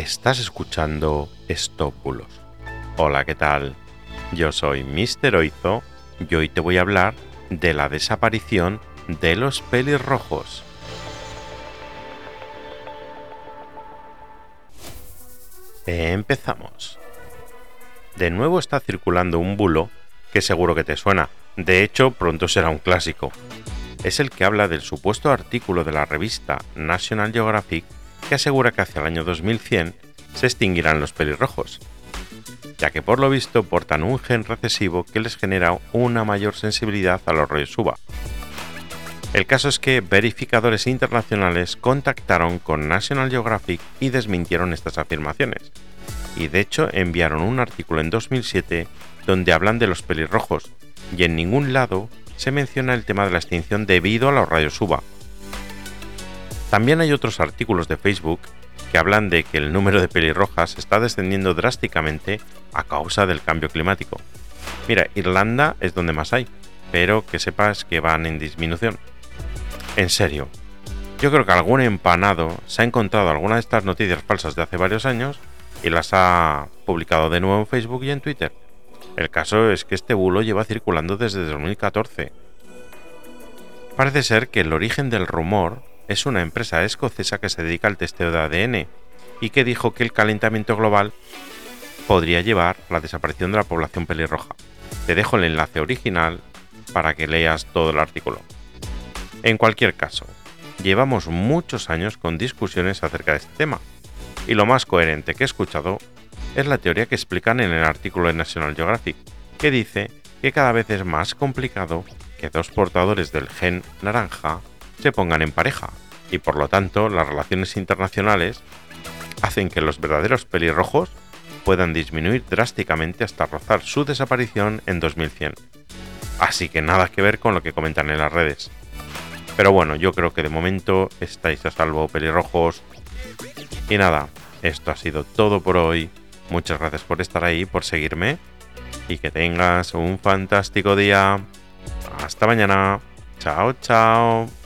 Estás escuchando Estópulos. Hola, ¿qué tal? Yo soy Mr. Oizo y hoy te voy a hablar de la desaparición de los pelirrojos. Empezamos. De nuevo está circulando un bulo que seguro que te suena. De hecho, pronto será un clásico. Es el que habla del supuesto artículo de la revista National Geographic que asegura que hacia el año 2100 se extinguirán los pelirrojos, ya que por lo visto portan un gen recesivo que les genera una mayor sensibilidad a los rayos UVA. El caso es que verificadores internacionales contactaron con National Geographic y desmintieron estas afirmaciones, y de hecho enviaron un artículo en 2007 donde hablan de los pelirrojos, y en ningún lado se menciona el tema de la extinción debido a los rayos UVA, también hay otros artículos de Facebook que hablan de que el número de pelirrojas está descendiendo drásticamente a causa del cambio climático. Mira, Irlanda es donde más hay, pero que sepas que van en disminución. En serio, yo creo que algún empanado se ha encontrado alguna de estas noticias falsas de hace varios años y las ha publicado de nuevo en Facebook y en Twitter. El caso es que este bulo lleva circulando desde 2014. Parece ser que el origen del rumor es una empresa escocesa que se dedica al testeo de ADN y que dijo que el calentamiento global podría llevar a la desaparición de la población pelirroja. Te dejo el enlace original para que leas todo el artículo. En cualquier caso, llevamos muchos años con discusiones acerca de este tema, y lo más coherente que he escuchado es la teoría que explican en el artículo de National Geographic, que dice que cada vez es más complicado que dos portadores del gen naranja se pongan en pareja, y por lo tanto las relaciones internacionales hacen que los verdaderos pelirrojos puedan disminuir drásticamente hasta rozar su desaparición en 2100. Así que nada que ver con lo que comentan en las redes. Pero bueno, yo creo que de momento estáis a salvo pelirrojos. Y nada, esto ha sido todo por hoy. Muchas gracias por estar ahí, por seguirme. Y que tengas un fantástico día. Hasta mañana. Chao, chao.